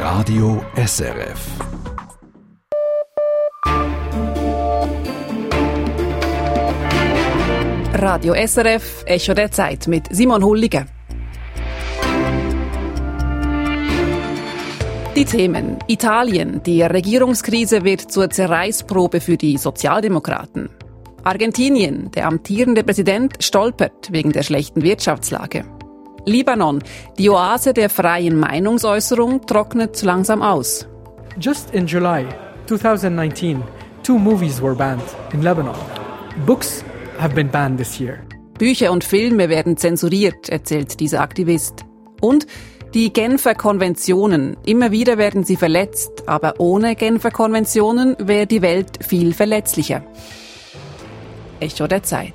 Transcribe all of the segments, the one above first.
Radio SRF. Radio SRF, Echo der Zeit mit Simon Hulliger. Die Themen. Italien. Die Regierungskrise wird zur Zerreißprobe für die Sozialdemokraten. Argentinien. Der amtierende Präsident stolpert wegen der schlechten Wirtschaftslage. Libanon. Die Oase der freien Meinungsäußerung trocknet zu langsam aus. Just in July 2019, two movies were banned in Lebanon. Books have been banned this year. Bücher und Filme werden zensuriert, erzählt dieser Aktivist. Und die Genfer Konventionen. Immer wieder werden sie verletzt, aber ohne Genfer Konventionen wäre die Welt viel verletzlicher. Echo der Zeit.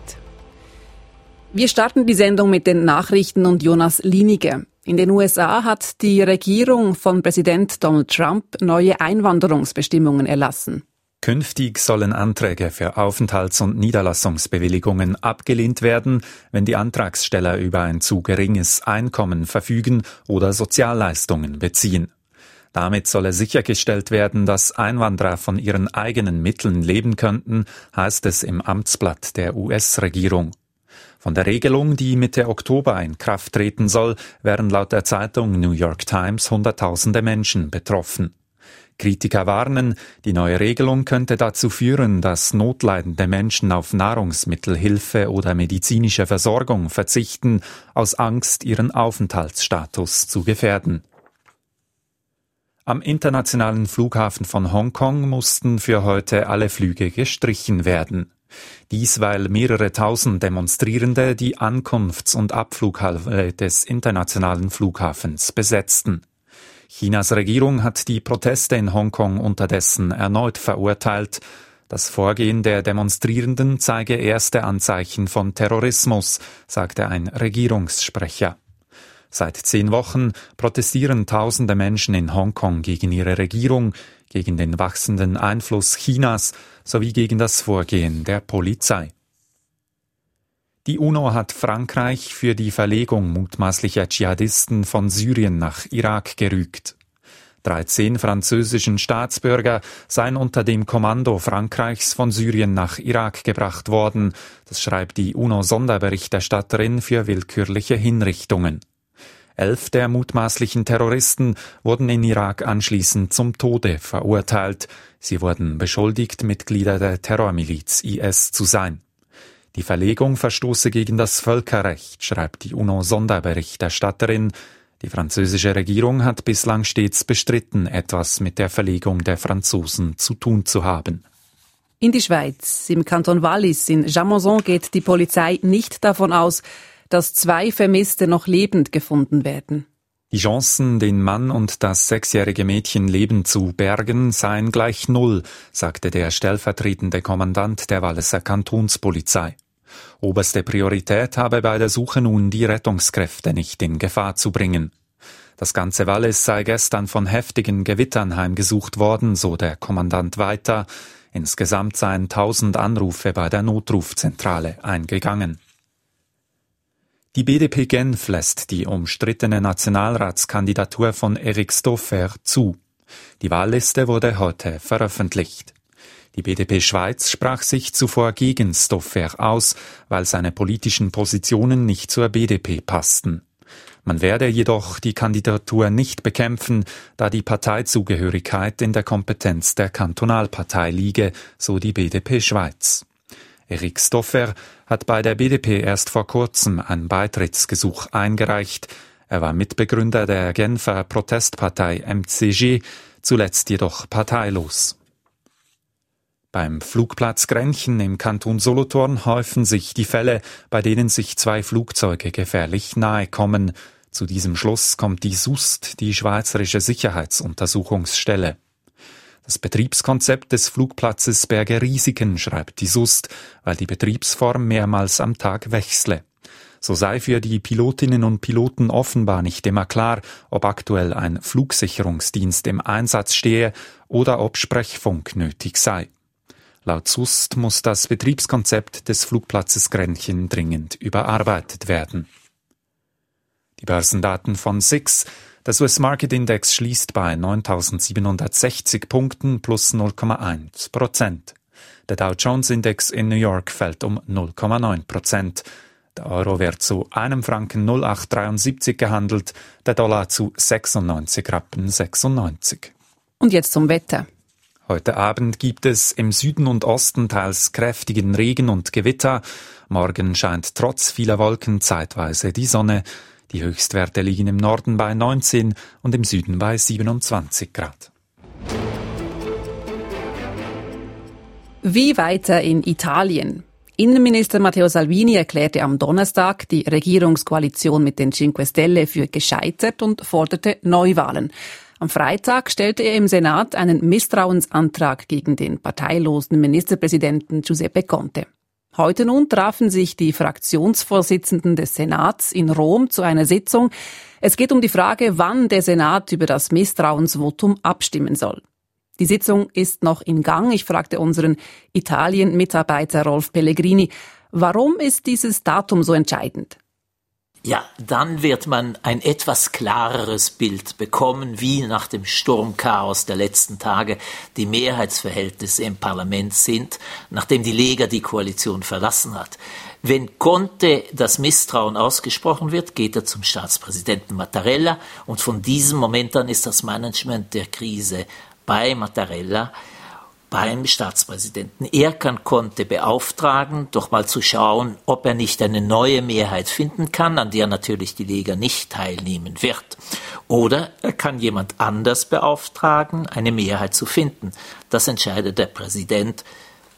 Wir starten die Sendung mit den Nachrichten und Jonas Linige. In den USA hat die Regierung von Präsident Donald Trump neue Einwanderungsbestimmungen erlassen. Künftig sollen Anträge für Aufenthalts- und Niederlassungsbewilligungen abgelehnt werden, wenn die Antragsteller über ein zu geringes Einkommen verfügen oder Sozialleistungen beziehen. Damit solle sichergestellt werden, dass Einwanderer von ihren eigenen Mitteln leben könnten, heißt es im Amtsblatt der US-Regierung. Von der Regelung, die Mitte Oktober in Kraft treten soll, wären laut der Zeitung New York Times Hunderttausende Menschen betroffen. Kritiker warnen, die neue Regelung könnte dazu führen, dass notleidende Menschen auf Nahrungsmittelhilfe oder medizinische Versorgung verzichten, aus Angst, ihren Aufenthaltsstatus zu gefährden. Am internationalen Flughafen von Hongkong mussten für heute alle Flüge gestrichen werden. Dies, weil mehrere tausend Demonstrierende die Ankunfts- und Abflughalle des internationalen Flughafens besetzten. Chinas Regierung hat die Proteste in Hongkong unterdessen erneut verurteilt. Das Vorgehen der Demonstrierenden zeige erste Anzeichen von Terrorismus, sagte ein Regierungssprecher. Seit zehn Wochen protestieren tausende Menschen in Hongkong gegen ihre Regierung, gegen den wachsenden Einfluss Chinas sowie gegen das Vorgehen der Polizei. Die UNO hat Frankreich für die Verlegung mutmaßlicher Dschihadisten von Syrien nach Irak gerügt. 13 französischen Staatsbürger seien unter dem Kommando Frankreichs von Syrien nach Irak gebracht worden, das schreibt die UNO-Sonderberichterstatterin für willkürliche Hinrichtungen. Elf der mutmaßlichen Terroristen wurden in Irak anschließend zum Tode verurteilt. Sie wurden beschuldigt, Mitglieder der Terrormiliz IS zu sein. Die Verlegung verstoße gegen das Völkerrecht, schreibt die UNO-Sonderberichterstatterin. Die französische Regierung hat bislang stets bestritten, etwas mit der Verlegung der Franzosen zu tun zu haben. In die Schweiz, im Kanton Wallis in Jamonson geht die Polizei nicht davon aus, dass zwei Vermisste noch lebend gefunden werden. Die Chancen, den Mann und das sechsjährige Mädchen lebend zu bergen, seien gleich null, sagte der stellvertretende Kommandant der Walliser Kantonspolizei. Oberste Priorität habe bei der Suche nun die Rettungskräfte nicht in Gefahr zu bringen. Das ganze Wallis sei gestern von heftigen Gewittern heimgesucht worden, so der Kommandant weiter. Insgesamt seien tausend Anrufe bei der Notrufzentrale eingegangen. Die BDP Genf lässt die umstrittene Nationalratskandidatur von Eric Stoffer zu. Die Wahlliste wurde heute veröffentlicht. Die BDP Schweiz sprach sich zuvor gegen Stoffer aus, weil seine politischen Positionen nicht zur BDP passten. Man werde jedoch die Kandidatur nicht bekämpfen, da die Parteizugehörigkeit in der Kompetenz der Kantonalpartei liege, so die BDP Schweiz. Erik Stoffer hat bei der BDP erst vor kurzem ein Beitrittsgesuch eingereicht. Er war Mitbegründer der Genfer Protestpartei MCG, zuletzt jedoch parteilos. Beim Flugplatz Grenchen im Kanton Solothurn häufen sich die Fälle, bei denen sich zwei Flugzeuge gefährlich nahe kommen. Zu diesem Schluss kommt die SUST, die Schweizerische Sicherheitsuntersuchungsstelle. Das Betriebskonzept des Flugplatzes berge Risiken, schreibt die SUST, weil die Betriebsform mehrmals am Tag wechsle. So sei für die Pilotinnen und Piloten offenbar nicht immer klar, ob aktuell ein Flugsicherungsdienst im Einsatz stehe oder ob Sprechfunk nötig sei. Laut SUST muss das Betriebskonzept des Flugplatzes Grenchen dringend überarbeitet werden. Die Börsendaten von SIX. Der Swiss Market Index schließt bei 9.760 Punkten plus 0,1 Prozent. Der Dow Jones Index in New York fällt um 0,9 Prozent. Der Euro wird zu einem Franken 0,873 gehandelt, der Dollar zu 96 Rappen 96. Und jetzt zum Wetter. Heute Abend gibt es im Süden und Osten teils kräftigen Regen und Gewitter. Morgen scheint trotz vieler Wolken zeitweise die Sonne. Die Höchstwerte liegen im Norden bei 19 und im Süden bei 27 Grad. Wie weiter in Italien? Innenminister Matteo Salvini erklärte am Donnerstag die Regierungskoalition mit den Cinque Stelle für gescheitert und forderte Neuwahlen. Am Freitag stellte er im Senat einen Misstrauensantrag gegen den parteilosen Ministerpräsidenten Giuseppe Conte. Heute nun trafen sich die Fraktionsvorsitzenden des Senats in Rom zu einer Sitzung. Es geht um die Frage, wann der Senat über das Misstrauensvotum abstimmen soll. Die Sitzung ist noch in Gang. Ich fragte unseren Italien-Mitarbeiter Rolf Pellegrini, warum ist dieses Datum so entscheidend? Ja, dann wird man ein etwas klareres Bild bekommen, wie nach dem Sturmchaos der letzten Tage die Mehrheitsverhältnisse im Parlament sind, nachdem die Lega die Koalition verlassen hat. Wenn Conte das Misstrauen ausgesprochen wird, geht er zum Staatspräsidenten Mattarella und von diesem Moment an ist das Management der Krise bei Mattarella beim Staatspräsidenten. Er kann Conte beauftragen, doch mal zu schauen, ob er nicht eine neue Mehrheit finden kann, an der natürlich die Lega nicht teilnehmen wird. Oder er kann jemand anders beauftragen, eine Mehrheit zu finden. Das entscheidet der Präsident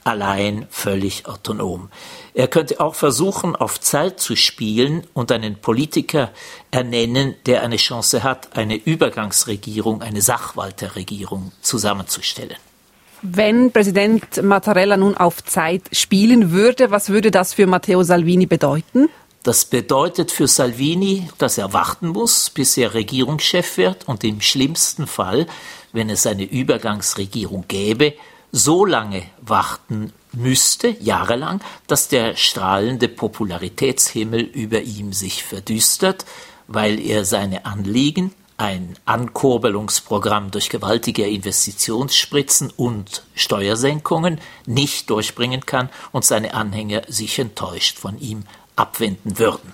allein völlig autonom. Er könnte auch versuchen, auf Zeit zu spielen und einen Politiker ernennen, der eine Chance hat, eine Übergangsregierung, eine Sachwalterregierung zusammenzustellen. Wenn Präsident Mattarella nun auf Zeit spielen würde, was würde das für Matteo Salvini bedeuten? Das bedeutet für Salvini, dass er warten muss, bis er Regierungschef wird und im schlimmsten Fall, wenn es eine Übergangsregierung gäbe, so lange warten müsste, jahrelang, dass der strahlende Popularitätshimmel über ihm sich verdüstert, weil er seine Anliegen, ein Ankurbelungsprogramm durch gewaltige Investitionsspritzen und Steuersenkungen nicht durchbringen kann und seine Anhänger sich enttäuscht von ihm abwenden würden.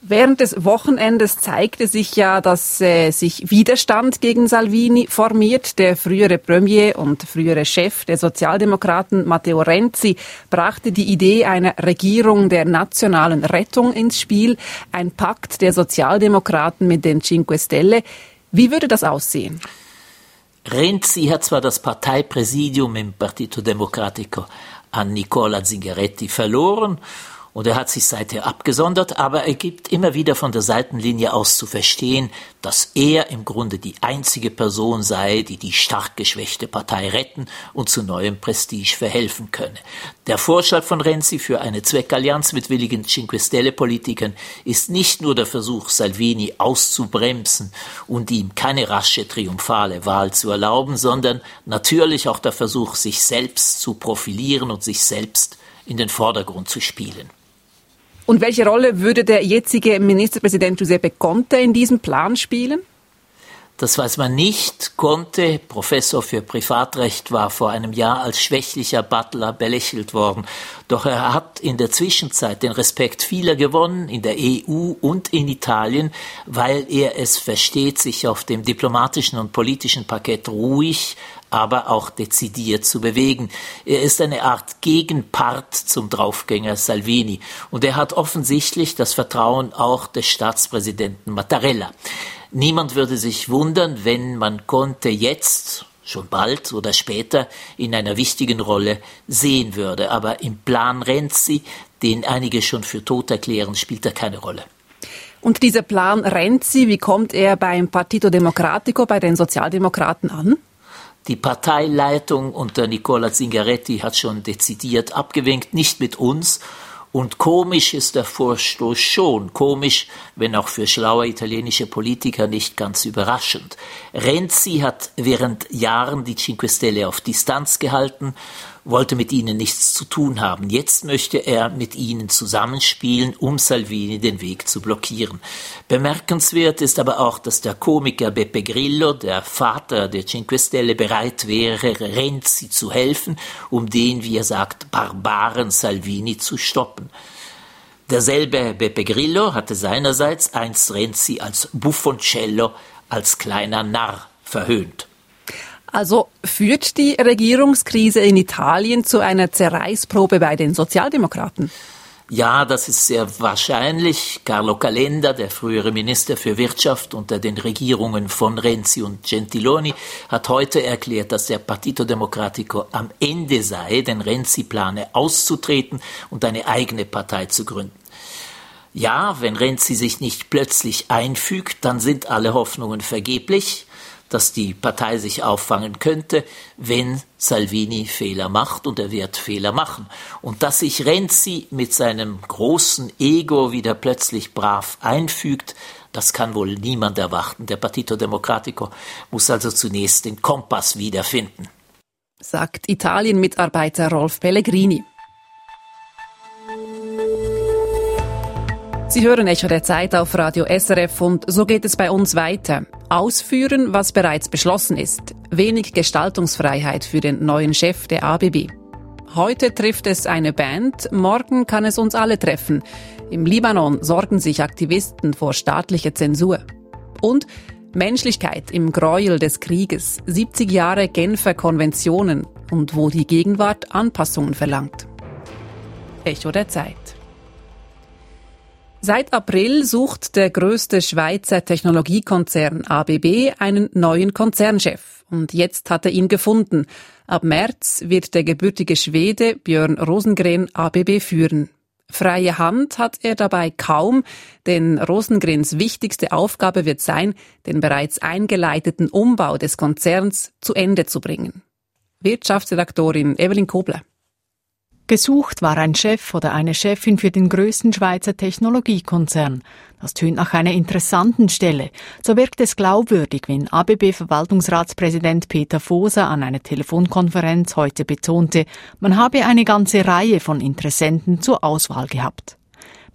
Während des Wochenendes zeigte sich ja, dass äh, sich Widerstand gegen Salvini formiert. Der frühere Premier und frühere Chef der Sozialdemokraten Matteo Renzi brachte die Idee einer Regierung der nationalen Rettung ins Spiel, ein Pakt der Sozialdemokraten mit den Cinque Stelle. Wie würde das aussehen? Renzi hat zwar das Parteipräsidium im Partito Democratico an Nicola Zingaretti verloren und er hat sich seither abgesondert, aber er gibt immer wieder von der Seitenlinie aus zu verstehen, dass er im Grunde die einzige Person sei, die die stark geschwächte Partei retten und zu neuem Prestige verhelfen könne. Der Vorschlag von Renzi für eine Zweckallianz mit willigen Cinque Stelle-Politikern ist nicht nur der Versuch, Salvini auszubremsen und ihm keine rasche triumphale Wahl zu erlauben, sondern natürlich auch der Versuch, sich selbst zu profilieren und sich selbst in den Vordergrund zu spielen. Und welche Rolle würde der jetzige Ministerpräsident Giuseppe Conte in diesem Plan spielen? Das weiß man nicht. Conte, Professor für Privatrecht, war vor einem Jahr als schwächlicher Butler belächelt worden. Doch er hat in der Zwischenzeit den Respekt vieler gewonnen, in der EU und in Italien, weil er es versteht, sich auf dem diplomatischen und politischen Parkett ruhig, aber auch dezidiert zu bewegen. Er ist eine Art Gegenpart zum Draufgänger Salvini und er hat offensichtlich das Vertrauen auch des Staatspräsidenten Mattarella. Niemand würde sich wundern, wenn man konnte jetzt schon bald oder später in einer wichtigen Rolle sehen würde. Aber im Plan Renzi, den einige schon für tot erklären, spielt er keine Rolle. Und dieser Plan Renzi, wie kommt er beim Partito Democratico, bei den Sozialdemokraten an? Die Parteileitung unter Nicola Zingaretti hat schon dezidiert abgewinkt, nicht mit uns. Und komisch ist der Vorstoß schon, komisch, wenn auch für schlaue italienische Politiker nicht ganz überraschend. Renzi hat während Jahren die Cinque Stelle auf Distanz gehalten, wollte mit ihnen nichts zu tun haben. Jetzt möchte er mit ihnen zusammenspielen, um Salvini den Weg zu blockieren. Bemerkenswert ist aber auch, dass der Komiker Beppe Grillo, der Vater der Cinque Stelle, bereit wäre, Renzi zu helfen, um den, wie er sagt, barbaren Salvini zu stoppen. Derselbe Beppe Grillo hatte seinerseits einst Renzi als Buffoncello, als kleiner Narr verhöhnt. Also führt die Regierungskrise in Italien zu einer Zerreißprobe bei den Sozialdemokraten? Ja, das ist sehr wahrscheinlich. Carlo Calenda, der frühere Minister für Wirtschaft unter den Regierungen von Renzi und Gentiloni, hat heute erklärt, dass der Partito Democratico am Ende sei, denn Renzi plane auszutreten und eine eigene Partei zu gründen. Ja, wenn Renzi sich nicht plötzlich einfügt, dann sind alle Hoffnungen vergeblich dass die Partei sich auffangen könnte, wenn Salvini Fehler macht und er wird Fehler machen. Und dass sich Renzi mit seinem großen Ego wieder plötzlich brav einfügt, das kann wohl niemand erwarten. Der Partito Democratico muss also zunächst den Kompass wiederfinden. Sagt Italien-Mitarbeiter Rolf Pellegrini. Sie hören Echo der Zeit auf Radio SRF und so geht es bei uns weiter. Ausführen, was bereits beschlossen ist. Wenig Gestaltungsfreiheit für den neuen Chef der ABB. Heute trifft es eine Band, morgen kann es uns alle treffen. Im Libanon sorgen sich Aktivisten vor staatlicher Zensur. Und Menschlichkeit im Gräuel des Krieges, 70 Jahre Genfer Konventionen und wo die Gegenwart Anpassungen verlangt. Echo der Zeit. Seit April sucht der größte Schweizer Technologiekonzern ABB einen neuen Konzernchef. Und jetzt hat er ihn gefunden. Ab März wird der gebürtige Schwede Björn Rosengren ABB führen. Freie Hand hat er dabei kaum, denn Rosengrens wichtigste Aufgabe wird sein, den bereits eingeleiteten Umbau des Konzerns zu Ende zu bringen. Wirtschaftsredaktorin Evelyn Kobler. Gesucht war ein Chef oder eine Chefin für den größten Schweizer Technologiekonzern. Das tönt nach einer interessanten Stelle. So wirkt es glaubwürdig, wenn ABB-Verwaltungsratspräsident Peter Foser an einer Telefonkonferenz heute betonte, man habe eine ganze Reihe von Interessenten zur Auswahl gehabt.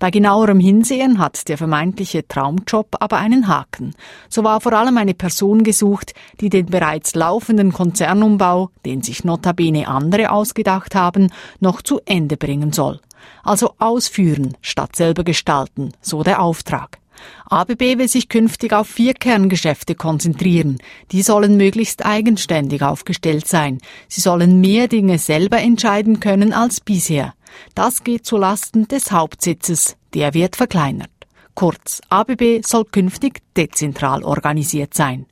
Bei genauerem Hinsehen hat der vermeintliche Traumjob aber einen Haken. So war vor allem eine Person gesucht, die den bereits laufenden Konzernumbau, den sich notabene andere ausgedacht haben, noch zu Ende bringen soll. Also ausführen statt selber gestalten, so der Auftrag. ABB will sich künftig auf vier Kerngeschäfte konzentrieren. Die sollen möglichst eigenständig aufgestellt sein. Sie sollen mehr Dinge selber entscheiden können als bisher. Das geht zu Lasten des Hauptsitzes, der wird verkleinert. Kurz, ABB soll künftig dezentral organisiert sein.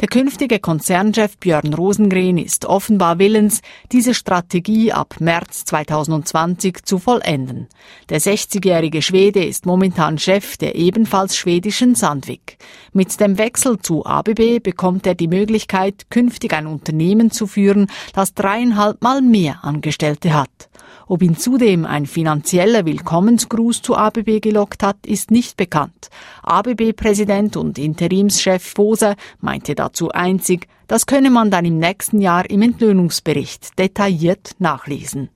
Der künftige Konzernchef Björn Rosengren ist offenbar willens, diese Strategie ab März 2020 zu vollenden. Der 60-jährige Schwede ist momentan Chef der ebenfalls schwedischen Sandvik. Mit dem Wechsel zu ABB bekommt er die Möglichkeit, künftig ein Unternehmen zu führen, das dreieinhalb Mal mehr Angestellte hat. Ob ihn zudem ein finanzieller Willkommensgruß zu ABB gelockt hat, ist nicht bekannt. ABB-Präsident und Interimschef Boser meinte dazu einzig, das könne man dann im nächsten Jahr im Entlöhnungsbericht detailliert nachlesen.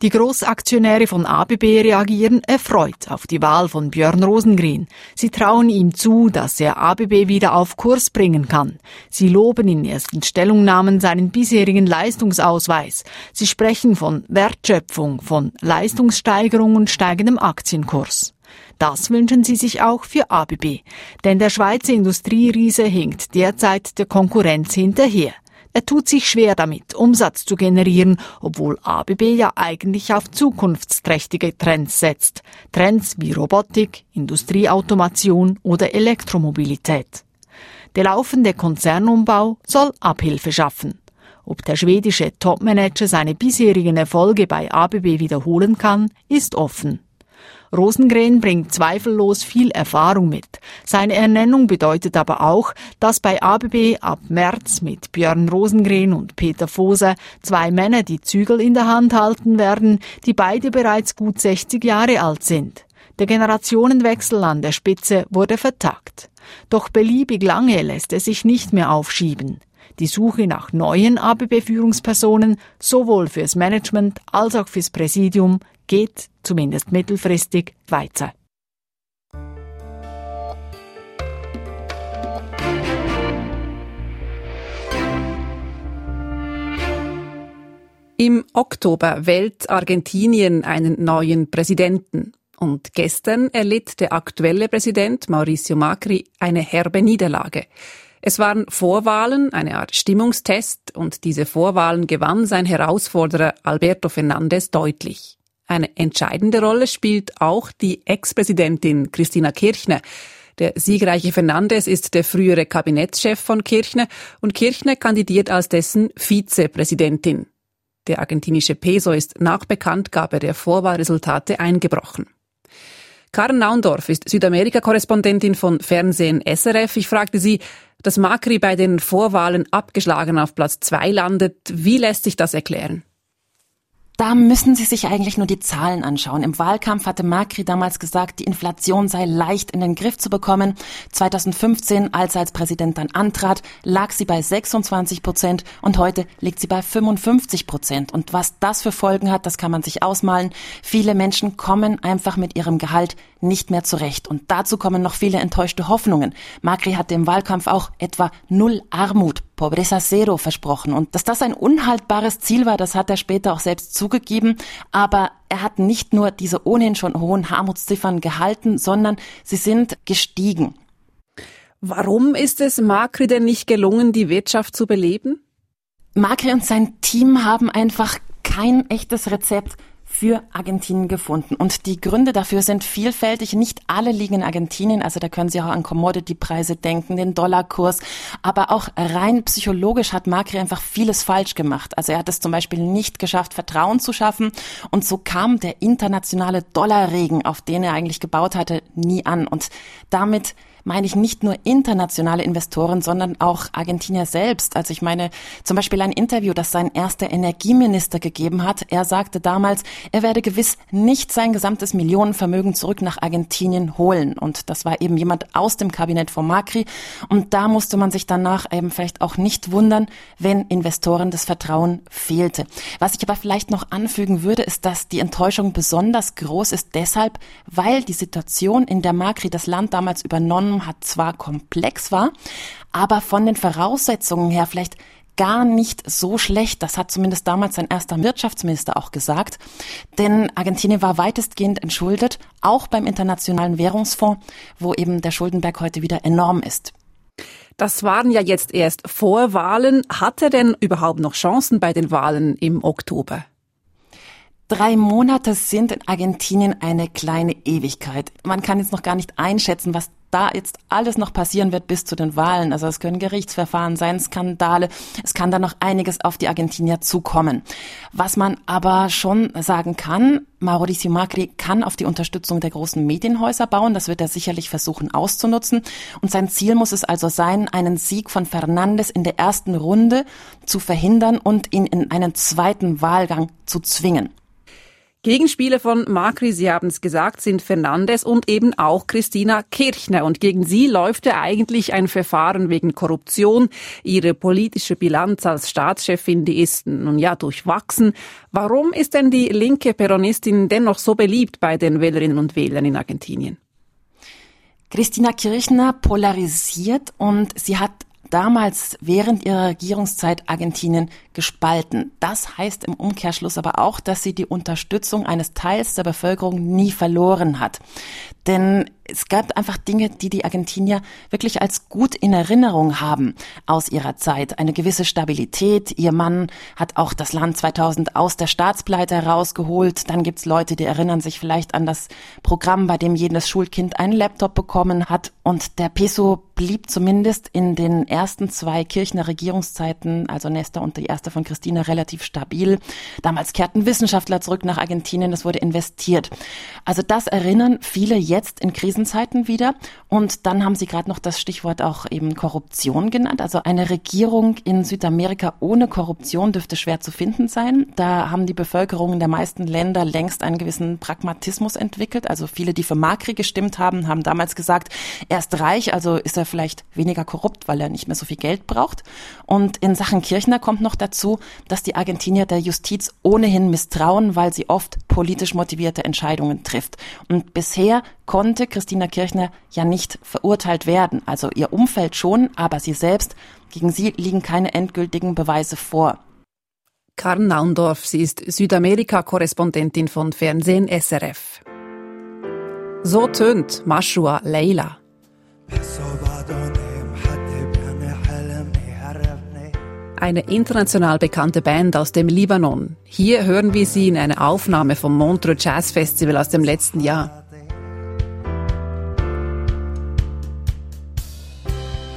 Die Großaktionäre von ABB reagieren erfreut auf die Wahl von Björn Rosengren. Sie trauen ihm zu, dass er ABB wieder auf Kurs bringen kann. Sie loben in ersten Stellungnahmen seinen bisherigen Leistungsausweis. Sie sprechen von Wertschöpfung, von Leistungssteigerung und steigendem Aktienkurs. Das wünschen sie sich auch für ABB, denn der Schweizer Industrieriese hinkt derzeit der Konkurrenz hinterher. Er tut sich schwer damit, Umsatz zu generieren, obwohl ABB ja eigentlich auf zukunftsträchtige Trends setzt. Trends wie Robotik, Industrieautomation oder Elektromobilität. Der laufende Konzernumbau soll Abhilfe schaffen. Ob der schwedische Topmanager seine bisherigen Erfolge bei ABB wiederholen kann, ist offen. Rosengren bringt zweifellos viel Erfahrung mit. Seine Ernennung bedeutet aber auch, dass bei ABB ab März mit Björn Rosengren und Peter Foser zwei Männer die Zügel in der Hand halten werden, die beide bereits gut 60 Jahre alt sind. Der Generationenwechsel an der Spitze wurde vertagt. Doch beliebig lange lässt er sich nicht mehr aufschieben. Die Suche nach neuen ABB-Führungspersonen, sowohl fürs Management als auch fürs Präsidium, geht zumindest mittelfristig weiter. Im Oktober wählt Argentinien einen neuen Präsidenten. Und gestern erlitt der aktuelle Präsident Mauricio Macri eine herbe Niederlage. Es waren Vorwahlen, eine Art Stimmungstest, und diese Vorwahlen gewann sein Herausforderer Alberto Fernandez deutlich. Eine entscheidende Rolle spielt auch die Ex-Präsidentin Christina Kirchner. Der siegreiche Fernandez ist der frühere Kabinettschef von Kirchner und Kirchner kandidiert als dessen Vizepräsidentin. Der argentinische Peso ist nach Bekanntgabe der Vorwahlresultate eingebrochen. Karen Naundorf ist Südamerika-Korrespondentin von Fernsehen SRF. Ich fragte sie, dass Macri bei den Vorwahlen abgeschlagen auf Platz zwei landet. Wie lässt sich das erklären? Da müssen Sie sich eigentlich nur die Zahlen anschauen. Im Wahlkampf hatte Macri damals gesagt, die Inflation sei leicht in den Griff zu bekommen. 2015, als er als Präsident dann antrat, lag sie bei 26 Prozent und heute liegt sie bei 55 Prozent. Und was das für Folgen hat, das kann man sich ausmalen. Viele Menschen kommen einfach mit ihrem Gehalt nicht mehr zurecht. Und dazu kommen noch viele enttäuschte Hoffnungen. Macri hatte im Wahlkampf auch etwa null Armut Pobreza Zero versprochen. Und dass das ein unhaltbares Ziel war, das hat er später auch selbst zugegeben. Aber er hat nicht nur diese ohnehin schon hohen Armutsziffern gehalten, sondern sie sind gestiegen. Warum ist es Macri denn nicht gelungen, die Wirtschaft zu beleben? Macri und sein Team haben einfach kein echtes Rezept für Argentinien gefunden. Und die Gründe dafür sind vielfältig. Nicht alle liegen in Argentinien. Also da können Sie auch an Commodity-Preise denken, den Dollarkurs. Aber auch rein psychologisch hat Macri einfach vieles falsch gemacht. Also er hat es zum Beispiel nicht geschafft, Vertrauen zu schaffen. Und so kam der internationale Dollarregen, auf den er eigentlich gebaut hatte, nie an. Und damit meine ich nicht nur internationale Investoren, sondern auch Argentinier selbst. Also ich meine zum Beispiel ein Interview, das sein erster Energieminister gegeben hat. Er sagte damals, er werde gewiss nicht sein gesamtes Millionenvermögen zurück nach Argentinien holen. Und das war eben jemand aus dem Kabinett von Macri. Und da musste man sich danach eben vielleicht auch nicht wundern, wenn Investoren das Vertrauen fehlte. Was ich aber vielleicht noch anfügen würde, ist, dass die Enttäuschung besonders groß ist deshalb, weil die Situation, in der Macri das Land damals übernommen hat, zwar komplex war, aber von den Voraussetzungen her vielleicht gar nicht so schlecht. Das hat zumindest damals sein erster Wirtschaftsminister auch gesagt. Denn Argentinien war weitestgehend entschuldet, auch beim Internationalen Währungsfonds, wo eben der Schuldenberg heute wieder enorm ist. Das waren ja jetzt erst Vorwahlen. Hat er denn überhaupt noch Chancen bei den Wahlen im Oktober? Drei Monate sind in Argentinien eine kleine Ewigkeit. Man kann jetzt noch gar nicht einschätzen, was da jetzt alles noch passieren wird bis zu den Wahlen. Also es können Gerichtsverfahren sein, Skandale. Es kann da noch einiges auf die Argentinier zukommen. Was man aber schon sagen kann, Mauricio Macri kann auf die Unterstützung der großen Medienhäuser bauen. Das wird er sicherlich versuchen auszunutzen. Und sein Ziel muss es also sein, einen Sieg von Fernandes in der ersten Runde zu verhindern und ihn in einen zweiten Wahlgang zu zwingen. Gegenspieler von Macri, Sie haben es gesagt, sind Fernandes und eben auch Christina Kirchner. Und gegen sie läuft ja eigentlich ein Verfahren wegen Korruption. Ihre politische Bilanz als Staatschefin, die ist nun ja durchwachsen. Warum ist denn die linke Peronistin dennoch so beliebt bei den Wählerinnen und Wählern in Argentinien? Christina Kirchner polarisiert und sie hat damals während ihrer Regierungszeit Argentinien gespalten. Das heißt im Umkehrschluss aber auch, dass sie die Unterstützung eines Teils der Bevölkerung nie verloren hat. Denn es gab einfach Dinge, die die Argentinier wirklich als gut in Erinnerung haben aus ihrer Zeit. Eine gewisse Stabilität. Ihr Mann hat auch das Land 2000 aus der Staatspleite herausgeholt. Dann gibt's Leute, die erinnern sich vielleicht an das Programm, bei dem jedes Schulkind einen Laptop bekommen hat. Und der Peso blieb zumindest in den ersten zwei Kirchner Regierungszeiten, also Nesta und die erste von Christina, relativ stabil. Damals kehrten Wissenschaftler zurück nach Argentinien, es wurde investiert. Also das erinnern viele jetzt in Krisenzeiten wieder. Und dann haben Sie gerade noch das Stichwort auch eben Korruption genannt. Also eine Regierung in Südamerika ohne Korruption dürfte schwer zu finden sein. Da haben die Bevölkerungen der meisten Länder längst einen gewissen Pragmatismus entwickelt. Also viele, die für Macri gestimmt haben, haben damals gesagt, er ist reich, also ist er vielleicht weniger korrupt, weil er nicht mehr so viel Geld braucht. Und in Sachen Kirchner kommt noch dazu, dass die Argentinier der Justiz ohnehin misstrauen, weil sie oft politisch motivierte Entscheidungen trifft. Und bisher konnte Christina Kirchner ja nicht verurteilt werden. Also ihr Umfeld schon, aber sie selbst, gegen sie liegen keine endgültigen Beweise vor. Karen Naundorf, sie ist Südamerika-Korrespondentin von Fernsehen SRF. So tönt Mashua Leila. Eine international bekannte Band aus dem Libanon. Hier hören wir sie in einer Aufnahme vom Montreux Jazz Festival aus dem letzten Jahr.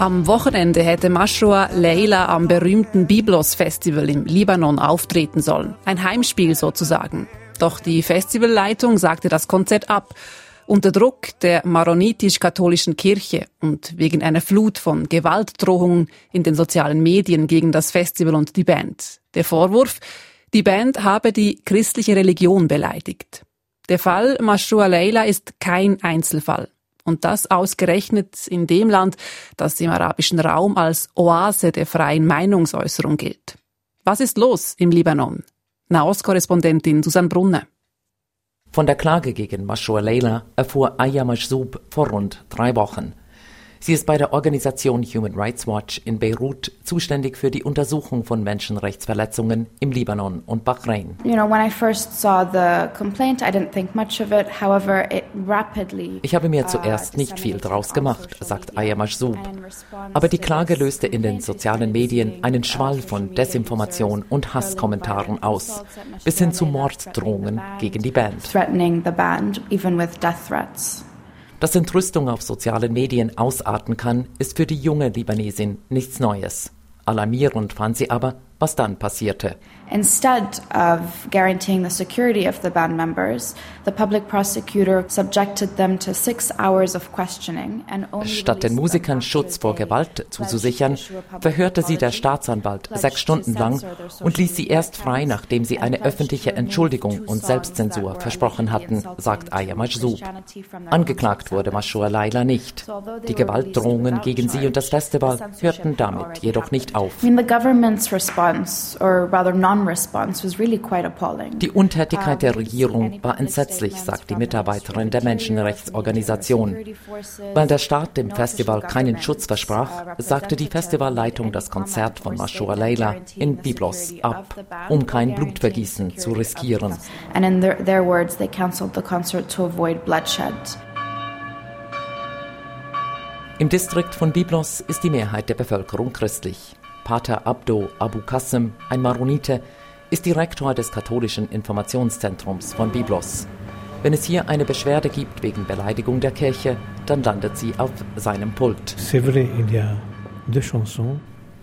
Am Wochenende hätte Mashua Leila am berühmten Biblos Festival im Libanon auftreten sollen. Ein Heimspiel sozusagen. Doch die Festivalleitung sagte das Konzert ab unter Druck der maronitisch-katholischen Kirche und wegen einer Flut von Gewaltdrohungen in den sozialen Medien gegen das Festival und die Band. Der Vorwurf, die Band habe die christliche Religion beleidigt. Der Fall Mashua Leila ist kein Einzelfall. Und das ausgerechnet in dem Land, das im arabischen Raum als Oase der freien Meinungsäußerung gilt. Was ist los im Libanon? Nahostkorrespondentin Susanne Brunner. Von der Klage gegen Mashur Leila erfuhr Aya Mashzoub vor rund drei Wochen. Sie ist bei der Organisation Human Rights Watch in Beirut zuständig für die Untersuchung von Menschenrechtsverletzungen im Libanon und Bahrain. You know, when I first saw the complaint, I didn't think much of it. However, it Ich habe mir zuerst nicht viel draus gemacht, sagt Aya Mashzoub. Aber die Klage löste in den sozialen Medien einen Schwall von Desinformation und Hasskommentaren aus, bis hin zu Morddrohungen gegen die Band. Dass Entrüstung auf sozialen Medien ausarten kann, ist für die junge Libanesin nichts Neues. Alarmierend fand sie aber, was dann passierte. Instead of guaranteeing the security of the band members, the public prosecutor subjected them to six hours of questioning and only Statt den Musikern Schutz vor Gewalt zuzusichern, verhörte sie der Staatsanwalt sechs Stunden lang und ließ sie erst frei, nachdem sie eine öffentliche Entschuldigung und Selbstzensur versprochen hatten, sagt Aya Majzoub. Angeklagt wurde. Mashua Laila nicht. Die Gewaltdrohungen gegen sie und das Festival hörten had damit jedoch nicht auf. I mean, the government's response, or rather non-response, Die Untätigkeit der Regierung war entsetzlich, sagt die Mitarbeiterin der Menschenrechtsorganisation. Weil der Staat dem Festival keinen Schutz versprach, uh, sagte die Festivalleitung das Konzert von statement Leila in security ab, um kein Blutvergießen zu riskieren. festival. And in their, their words, they cancelled the concert to avoid bloodshed. Im Distrikt von Byblos ist die Mehrheit der Bevölkerung christlich. Pater Abdo Abu Qasim, ein Maronite, ist Direktor des katholischen Informationszentrums von Byblos. Wenn es hier eine Beschwerde gibt wegen Beleidigung der Kirche, dann landet sie auf seinem Pult.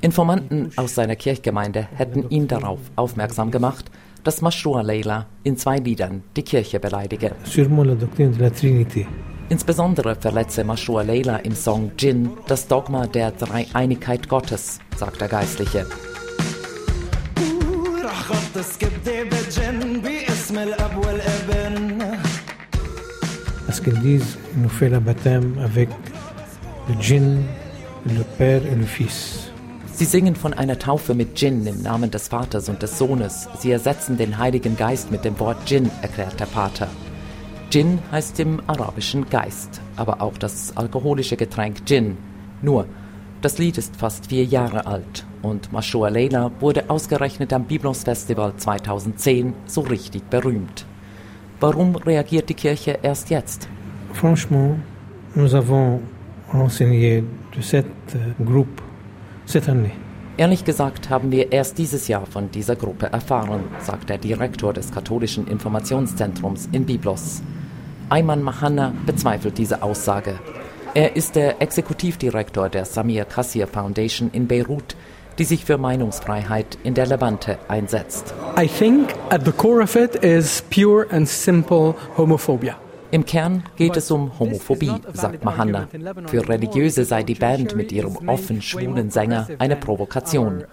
Informanten aus seiner Kirchgemeinde hätten ihn darauf aufmerksam gemacht, dass Mashrua Leila in zwei Liedern die Kirche beleidige. Insbesondere verletze Mashua Leila im Song Jinn das Dogma der Dreieinigkeit Gottes, sagt der Geistliche. Djinn. Sie singen von einer Taufe mit Jinn im Namen des Vaters und des Sohnes. Sie ersetzen den Heiligen Geist mit dem Wort Jinn, erklärt der Pater. Jinn heißt im Arabischen Geist, aber auch das alkoholische Getränk Gin. Nur, das Lied ist fast vier Jahre alt und Mashua Leila wurde ausgerechnet am Biblos Festival 2010 so richtig berühmt. Warum reagiert die Kirche erst jetzt? Franchement, Nous avons enseigné de cette groupe cette année. Ehrlich gesagt haben wir erst dieses Jahr von dieser Gruppe erfahren, sagt der Direktor des katholischen Informationszentrums in Biblos. Ayman Mahanna bezweifelt diese Aussage. Er ist der Exekutivdirektor der Samir Kassir Foundation in Beirut, die sich für Meinungsfreiheit in der Levante einsetzt. I think at the core of it is pure and simple homophobia. Im Kern geht es um Homophobie, sagt Mahanna. Für Religiöse sei die Band mit ihrem offen schwulen Sänger eine Provokation.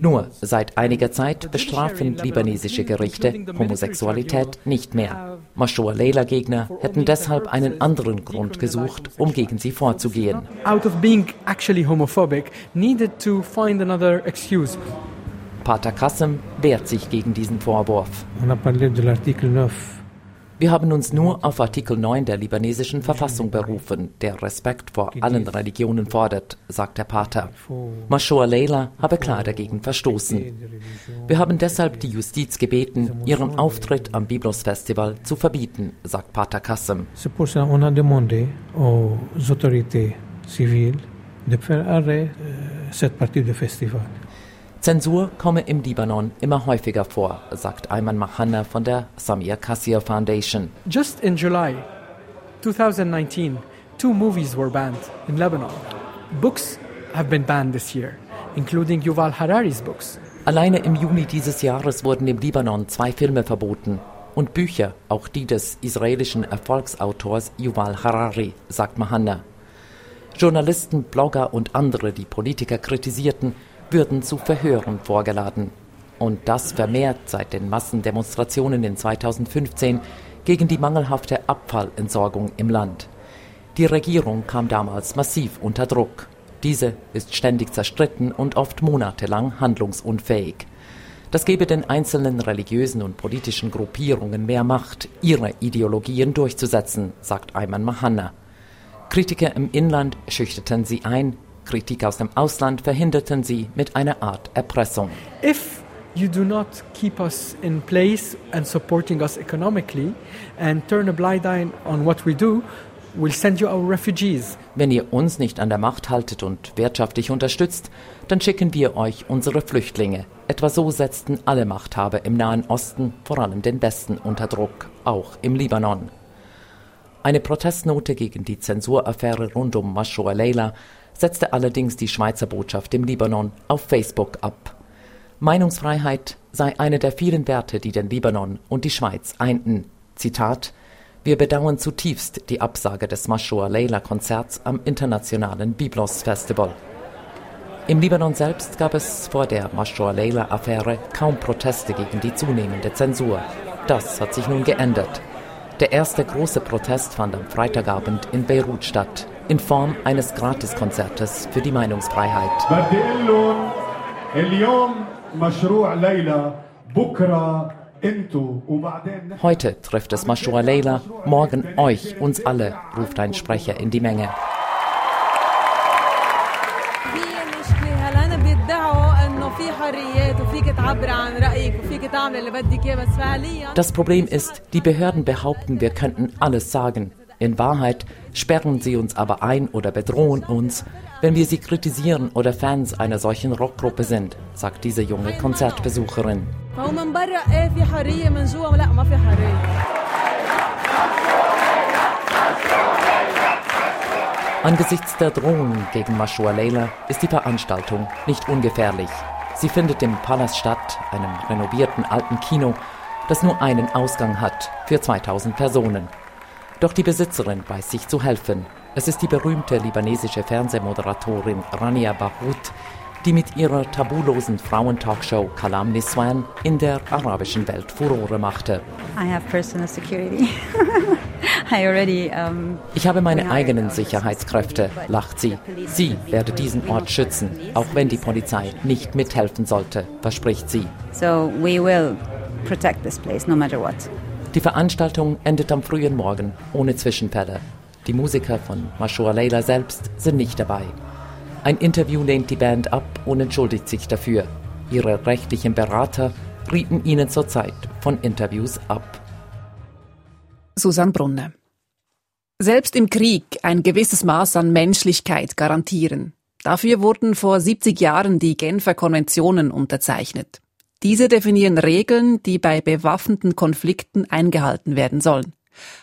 Nur seit einiger Zeit bestrafen libanesische Gerichte Homosexualität nicht mehr. Mashur Leila-Gegner hätten deshalb einen anderen Grund gesucht, um gegen sie vorzugehen. Out of being actually homophobic, needed to find another excuse. Pater Kassem wehrt sich gegen diesen Vorwurf. On a parlé de l'article 9 wir haben uns nur auf Artikel 9 der libanesischen Verfassung berufen, der Respekt vor allen Religionen fordert, sagt der Pater. Mashur Leila habe klar dagegen verstoßen. Wir haben deshalb die Justiz gebeten, ihren Auftritt am Biblos Festival zu verbieten, sagt Pater Kassem. De faire arrêt euh, cette partie du festival. Zensur komme im Libanon immer häufiger vor, sagt Ayman Mahanna von der Samir Kassir Foundation. Just in July 2019, two movies were banned in Lebanon. Books have been banned this year, including Yuval Harari's books. Alleine im Juni dieses Jahres wurden im Libanon zwei Filme verboten und Bücher, auch die des israelischen Erfolgsautors Yuval Harari, sagt Mahanna. Journalisten, Blogger und andere, die Politiker kritisierten, würden zu Verhören vorgeladen. Und das vermehrt seit den Massendemonstrationen in 2015 gegen die mangelhafte Abfallentsorgung im Land. Die Regierung kam damals massiv unter Druck. Diese ist ständig zerstritten und oft monatelang handlungsunfähig. Das gebe den einzelnen religiösen und politischen Gruppierungen mehr Macht, ihre Ideologien durchzusetzen, sagt Ayman Mahanna. Kritiker im Inland schüchterten sie ein, Kritik aus dem Ausland verhinderten sie mit einer Art Erpressung. If you do not keep us in place and supporting us economically and turn a blind eye on what we do, we'll send you our refugees. Wenn ihr uns nicht an der Macht haltet und wirtschaftlich unterstützt, dann schicken wir euch unsere Flüchtlinge. Etwa so setzten alle Machthaber im Nahen Osten, vor allem den Westen, unter Druck, auch im Libanon. Eine Protestnote gegen die Zensuraffäre rund um Mashua Leila setzte allerdings die Schweizer Botschaft im Libanon auf Facebook ab. Meinungsfreiheit sei eine der vielen Werte, die den Libanon und die Schweiz einten. Zitat Wir bedauern zutiefst die Absage des Mashua Leila Konzerts am internationalen Biblos Festival. Im Libanon selbst gab es vor der Mashua Leila Affäre kaum Proteste gegen die zunehmende Zensur. Das hat sich nun geändert. Der erste große Protest fand am Freitagabend in Beirut statt in Form eines Gratiskonzertes für die Meinungsfreiheit. Heute trifft es Mashua Leila, morgen euch, uns alle, ruft ein Sprecher in die Menge. Das Problem ist, die Behörden behaupten, wir könnten alles sagen. In Wahrheit sperren sie uns aber ein oder bedrohen uns, wenn wir sie kritisieren oder Fans einer solchen Rockgruppe sind, sagt diese junge Konzertbesucherin. Angesichts der Drohungen gegen Mashua Leila ist die Veranstaltung nicht ungefährlich. Sie findet im Palast statt, einem renovierten alten Kino, das nur einen Ausgang hat für 2000 Personen. Doch die Besitzerin weiß sich zu helfen. Es ist die berühmte libanesische Fernsehmoderatorin Rania Bahut, die mit ihrer tabulosen Frauentalkshow Kalam Niswan in der arabischen Welt Furore machte. already, um, ich habe meine eigenen Sicherheitskräfte, lacht sie. Sie werde diesen Ort schützen, auch wenn die Polizei nicht mithelfen sollte, verspricht sie. So we will protect this place no matter what. Die Veranstaltung endet am frühen Morgen ohne Zwischenfälle. Die Musiker von Mashua Leila selbst sind nicht dabei. Ein Interview lehnt die Band ab und entschuldigt sich dafür. Ihre rechtlichen Berater rieten ihnen zurzeit von Interviews ab. Susanne Brunner. Selbst im Krieg ein gewisses Maß an Menschlichkeit garantieren. Dafür wurden vor 70 Jahren die Genfer Konventionen unterzeichnet. Diese definieren Regeln, die bei bewaffneten Konflikten eingehalten werden sollen.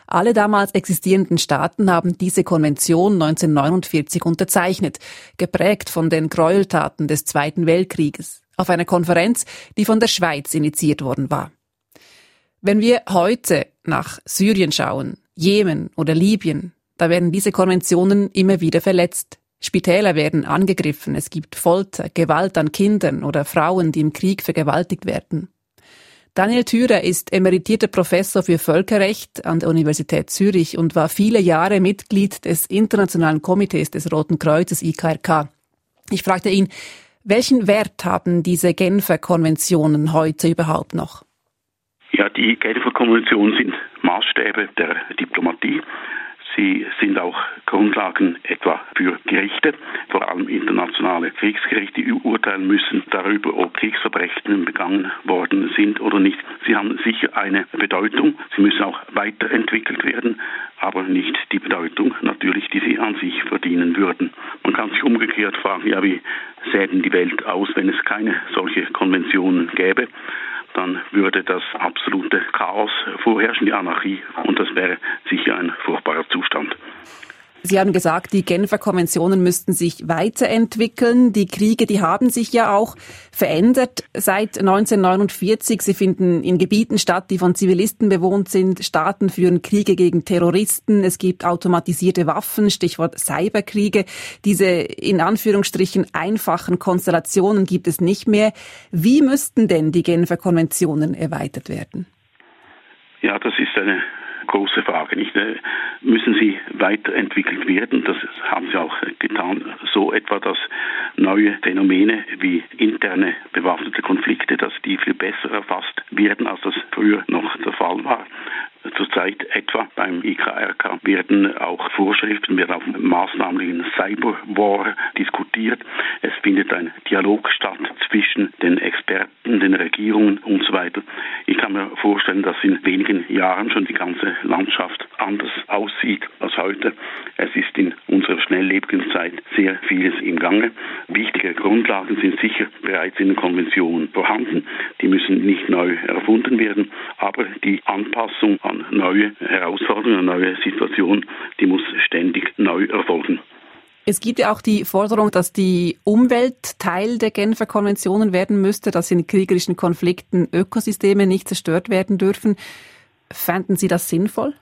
Alle damals existierenden Staaten haben diese Konvention 1949 unterzeichnet, geprägt von den Gräueltaten des Zweiten Weltkrieges, auf einer Konferenz, die von der Schweiz initiiert worden war. Wenn wir heute nach Syrien schauen, Jemen oder Libyen, da werden diese Konventionen immer wieder verletzt. Spitäler werden angegriffen, es gibt Folter, Gewalt an Kindern oder Frauen, die im Krieg vergewaltigt werden. Daniel Thürer ist emeritierter Professor für Völkerrecht an der Universität Zürich und war viele Jahre Mitglied des Internationalen Komitees des Roten Kreuzes IKRK. Ich fragte ihn, welchen Wert haben diese Genfer Konventionen heute überhaupt noch? Ja, die Genfer Konventionen sind Maßstäbe der Diplomatie. Sie sind auch Grundlagen etwa für Gerichte, vor allem internationale Kriegsgerichte, die urteilen müssen darüber, ob Kriegsverbrechen begangen worden sind oder nicht. Sie haben sicher eine Bedeutung. Sie müssen auch weiterentwickelt werden, aber nicht die Bedeutung natürlich, die sie an sich verdienen würden. Man kann sich umgekehrt fragen, ja, wie sähe denn die Welt aus, wenn es keine solche Konventionen gäbe? Dann würde das absolute Chaos vorherrschen, die Anarchie, und das wäre sicher ein furchtbarer Zustand. Sie haben gesagt, die Genfer Konventionen müssten sich weiterentwickeln. Die Kriege, die haben sich ja auch verändert seit 1949. Sie finden in Gebieten statt, die von Zivilisten bewohnt sind. Staaten führen Kriege gegen Terroristen. Es gibt automatisierte Waffen, Stichwort Cyberkriege. Diese in Anführungsstrichen einfachen Konstellationen gibt es nicht mehr. Wie müssten denn die Genfer Konventionen erweitert werden? Ja, das ist eine große Frage. Nicht? Äh, müssen sie weiterentwickelt werden? Das haben sie auch getan. So etwa, dass neue Phänomene wie interne bewaffnete Konflikte, dass die viel besser erfasst werden, als das früher noch der Fall war. Zurzeit etwa beim IKRK werden auch Vorschriften, werden auf maßnahmlichen Cyberwar diskutiert. Es findet ein Dialog statt zwischen den Experten, den Regierungen und so weiter. Ich kann mir vorstellen, dass in wenigen Jahren schon die ganze Landschaft anders aussieht als heute. Es ist in unserer schnelllebigen Zeit sehr vieles im Gange. Wichtige Grundlagen sind sicher bereits in den Konventionen vorhanden. Die müssen nicht neu erfunden werden, aber die Anpassung an neue Herausforderungen, an neue Situationen, die muss ständig neu erfolgen. Es gibt ja auch die Forderung, dass die Umwelt Teil der Genfer Konventionen werden müsste, dass in kriegerischen Konflikten Ökosysteme nicht zerstört werden dürfen. Fänden Sie das sinnvoll?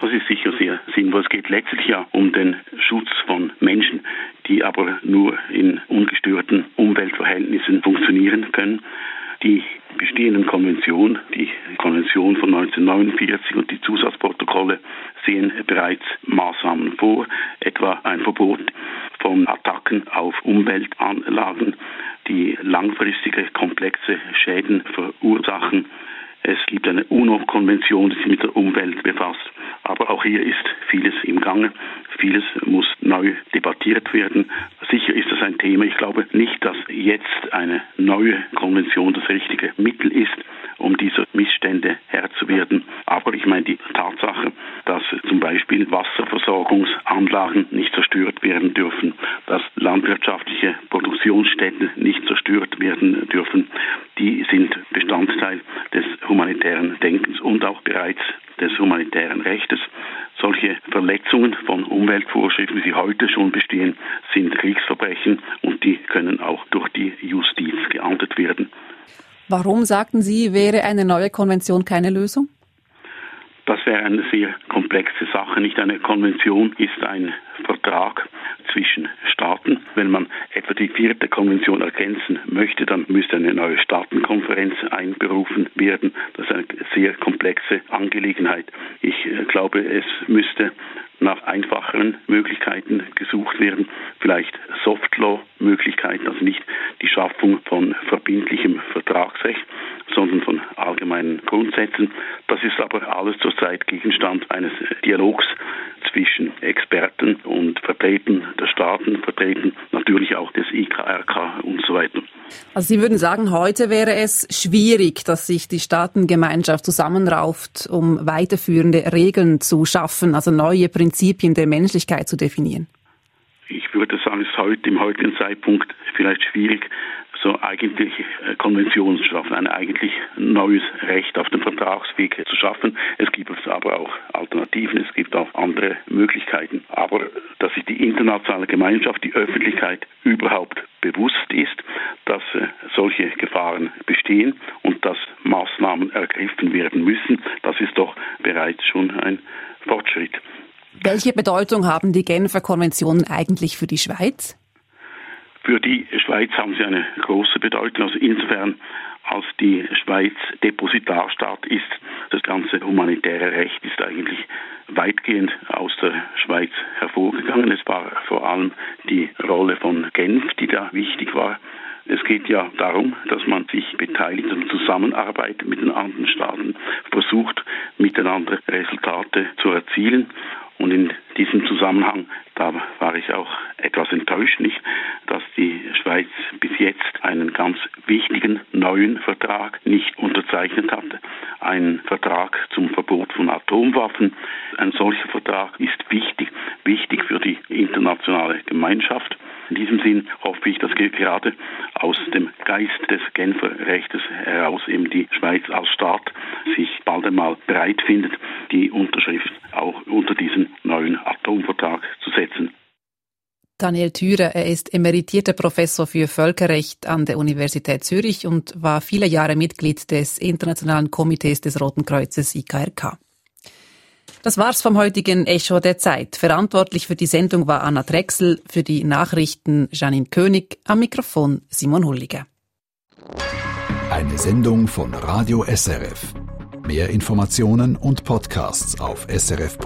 Das ist sicher sehr sinnvoll. Es geht letztlich ja um den Schutz von Menschen, die aber nur in ungestörten Umweltverhältnissen funktionieren können. Die bestehenden Konventionen, die Konvention von 1949 und die Zusatzprotokolle sehen bereits Maßnahmen vor, etwa ein Verbot von Attacken auf Umweltanlagen, die langfristige komplexe Schäden verursachen. Es gibt eine UNO-Konvention, die sich mit der Umwelt befasst. Aber auch hier ist vieles im Gange. Vieles muss neu debattiert werden. Sicher ist das ein Thema. Ich glaube nicht, dass jetzt eine neue Konvention das richtige Mittel ist, um dieser Missstände Herr zu werden. Aber ich meine, die Tatsache, dass zum Beispiel Wasserversorgungsanlagen nicht zerstört werden dürfen, dass landwirtschaftliche Produktionsstätten nicht zerstört werden dürfen, die sind Bestandteil des humanitären Denkens und auch bereits des humanitären Rechtes. Solche Verletzungen von Umweltvorschriften, wie sie heute schon bestehen, sind Kriegsverbrechen und die können auch durch die Justiz geahndet werden. Warum, sagten Sie, wäre eine neue Konvention keine Lösung? Das wäre eine sehr komplexe Sache. Nicht eine Konvention ist ein Vertrag zwischen Staaten. Wenn man etwa die vierte Konvention ergänzen möchte, dann müsste eine neue Staatenkonferenz einberufen werden. Das ist eine sehr komplexe Angelegenheit. Ich äh, glaube, es müsste nach einfacheren Möglichkeiten gesucht werden, vielleicht Softlaw-Möglichkeiten, also nicht die Schaffung von verbindlichem Vertragsrecht, sondern von allgemeinen Grundsätzen. Das ist aber alles zurzeit Gegenstand eines Dialogs zwischen Experten und Vertretern der Staaten, Vertretern natürlich auch des IKRK und so weiter. Also Sie würden sagen, heute wäre es schwierig, dass sich die Staatengemeinschaft zusammenrauft, um weiterführende Regeln zu schaffen, also neue Prinzipien der Menschlichkeit zu definieren. Ich würde sagen, es ist heute im heutigen Zeitpunkt vielleicht schwierig, so eigentlich äh, Konventionen zu schaffen, ein eigentlich neues Recht auf dem Vertragsweg zu schaffen. Es gibt aber auch Alternativen, es gibt auch andere Möglichkeiten. Aber dass sich die internationale Gemeinschaft, die Öffentlichkeit überhaupt bewusst ist, dass äh, solche Gefahren bestehen und dass Maßnahmen ergriffen werden müssen, das ist doch bereits schon ein Fortschritt. Welche Bedeutung haben die Genfer Konventionen eigentlich für die Schweiz? Für die Schweiz haben sie eine große Bedeutung. Also insofern, als die Schweiz Depositarstaat ist, das ganze humanitäre Recht ist eigentlich weitgehend aus der Schweiz hervorgegangen. Es war vor allem die Rolle von Genf, die da wichtig war. Es geht ja darum, dass man sich beteiligt und zusammenarbeitet mit den anderen Staaten, versucht, miteinander Resultate zu erzielen. Und in diesem Zusammenhang, da war ich auch etwas enttäuscht, nicht, dass die Schweiz bis jetzt einen ganz wichtigen neuen Vertrag nicht unterzeichnet hatte. Ein Vertrag zum Verbot von Atomwaffen. Ein solcher Vertrag ist wichtig, wichtig für die internationale Gemeinschaft. In diesem Sinn hoffe ich, dass gerade aus dem Geist des Genfer Rechtes heraus eben die Schweiz als Staat sich bald einmal bereit findet, die Unterschrift auch unter diesen neuen Atomvertrag zu setzen. Daniel Thürer, er ist emeritierter Professor für Völkerrecht an der Universität Zürich und war viele Jahre Mitglied des Internationalen Komitees des Roten Kreuzes IKRK. Das war's vom heutigen Echo der Zeit. Verantwortlich für die Sendung war Anna Drechsel, für die Nachrichten Janine König, am Mikrofon Simon Hulliger. Eine Sendung von Radio SRF. Mehr Informationen und Podcasts auf srf.ch-news.